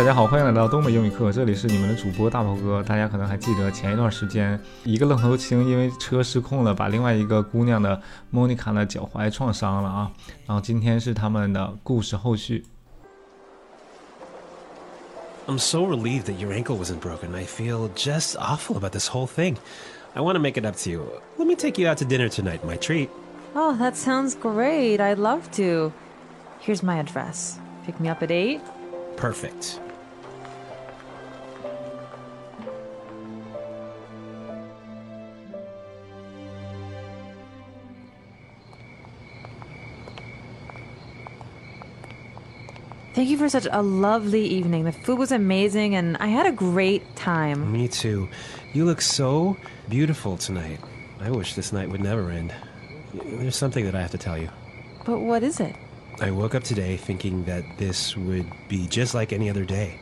大家好，欢迎来到东北英语课，这里是你们的主播大头哥。大家可能还记得前一段时间，一个愣头青因为车失控了，把另外一个姑娘的莫妮卡的脚踝创伤了啊。然后今天是他们的故事后续。 I'm so relieved that your ankle wasn't broken. I feel just awful about this whole thing. I want to make it up to you. Let me take you out to dinner tonight, my treat. Oh, that sounds great. I'd love to. Here's my address. Pick me up at 8. Perfect. Thank you for such a lovely evening. The food was amazing and I had a great time. Me too. You look so beautiful tonight. I wish this night would never end. There's something that I have to tell you. But what is it? I woke up today thinking that this would be just like any other day.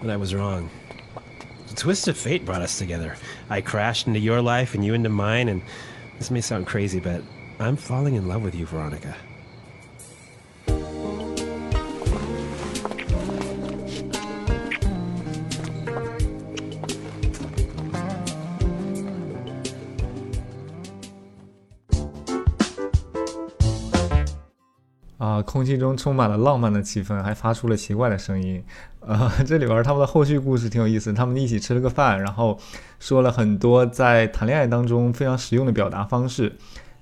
But I was wrong. The twist of fate brought us together. I crashed into your life and you into mine, and this may sound crazy, but I'm falling in love with you, Veronica. 啊，空气中充满了浪漫的气氛，还发出了奇怪的声音。呃，这里边他们的后续故事挺有意思，他们一起吃了个饭，然后说了很多在谈恋爱当中非常实用的表达方式。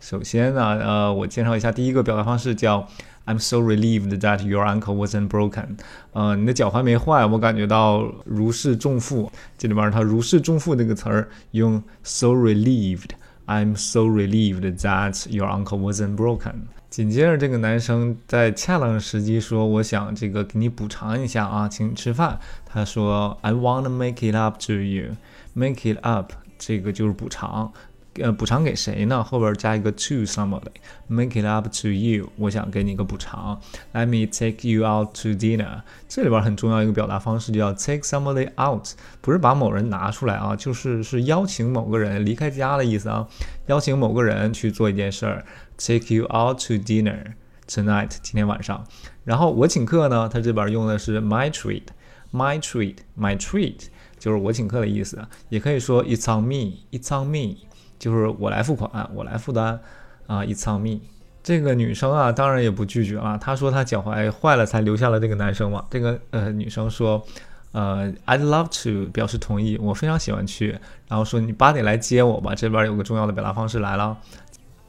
首先呢，呃，我介绍一下第一个表达方式叫 "I'm so relieved that your ankle wasn't broken"。呃，你的脚踝没坏，我感觉到如释重负。这里边它如释重负这个词儿用 so relieved。I'm so relieved that your ankle wasn't broken。紧接着，这个男生在恰当的时机说：“我想这个给你补偿一下啊，请你吃饭。”他说：“I wanna make it up to you. Make it up，这个就是补偿。呃，补偿给谁呢？后边加一个 to somebody。Make it up to you，我想给你一个补偿。Let me take you out to dinner。这里边很重要一个表达方式就叫 take somebody out，不是把某人拿出来啊，就是是邀请某个人离开家的意思啊，邀请某个人去做一件事儿。Take you out to dinner tonight，今天晚上。然后我请客呢，它这边用的是 my treat，my treat，my treat 就是我请客的意思。也可以说 it's on me，it's on me 就是我来付款，我来负担啊，it's on me。这个女生啊，当然也不拒绝了。她说她脚踝坏了才留下了这个男生嘛。这个呃女生说，呃，I'd love to 表示同意，我非常喜欢去。然后说你八点来接我吧。这边有个重要的表达方式来了。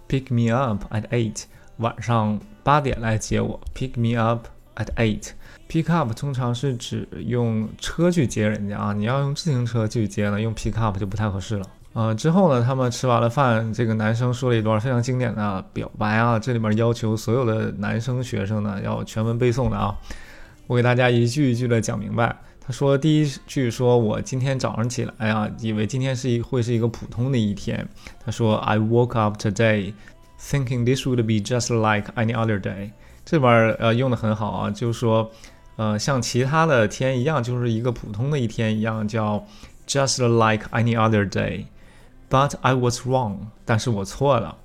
Pick me up at eight，晚上八点来接我。Pick me up at eight。Pick up 通常是指用车去接人家啊，你要用自行车去接呢，用 pick up 就不太合适了。呃，之后呢，他们吃完了饭，这个男生说了一段非常经典的表白啊，这里面要求所有的男生学生呢要全文背诵的啊，我给大家一句一句的讲明白。他说第一句说，我今天早上起来啊，以为今天是一会是一个普通的一天。他说，I woke up today thinking this would be just like any other day。这边呃用的很好啊，就是说，呃，像其他的天一样，就是一个普通的一天一样，叫 just like any other day。But I was wrong，但是我错了。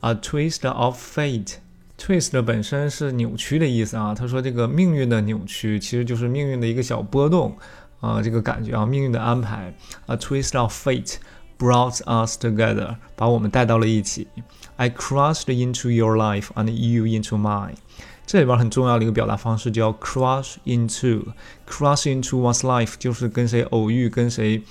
A twist of fate，twist 本身是扭曲的意思啊。他说这个命运的扭曲其实就是命运的一个小波动啊，这个感觉啊，命运的安排。A twist of fate brought us together，把我们带到了一起。I crashed into your life and you into mine。这里边很重要的一个表达方式叫 crash into，crash into one's life 就是跟谁偶遇，跟谁。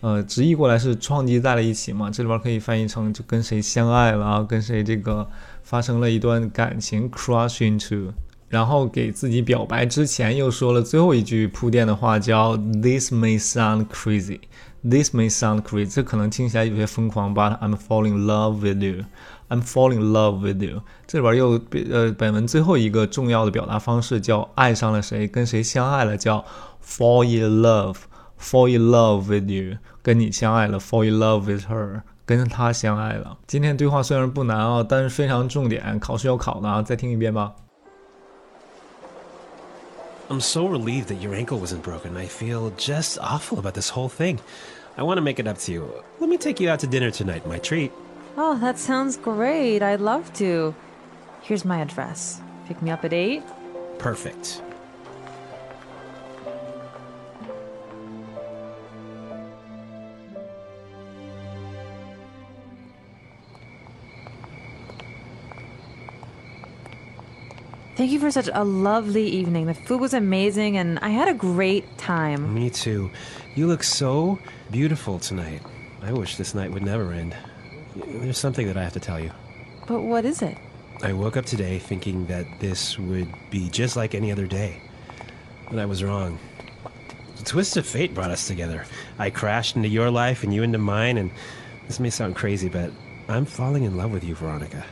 呃，直译过来是撞击在了一起嘛？这里边可以翻译成就跟谁相爱了啊，跟谁这个发生了一段感情，crush into。然后给自己表白之前又说了最后一句铺垫的话，叫 This may sound crazy, this may sound crazy。这可能听起来有些疯狂，but I'm falling in love with you, I'm falling in love with you。这里边又呃本文最后一个重要的表达方式叫爱上了谁，跟谁相爱了，叫 fall in love。Fall in love with you，跟你相爱了。Fall in love with her，跟她相爱了。今天对话虽然不难啊，但是非常重点，考试要考的啊。再听一遍吧。 I'm so relieved that your ankle wasn't broken. I feel just awful about this whole thing. I want to make it up to you. Let me take you out to dinner tonight, my treat. Oh, that sounds great. I'd love to. Here's my address. Pick me up at 8. Perfect. Thank you for such a lovely evening. The food was amazing and I had a great time. Me too. You look so beautiful tonight. I wish this night would never end. There's something that I have to tell you. But what is it? I woke up today thinking that this would be just like any other day. But I was wrong. The twist of fate brought us together. I crashed into your life and you into mine, and this may sound crazy, but I'm falling in love with you, Veronica.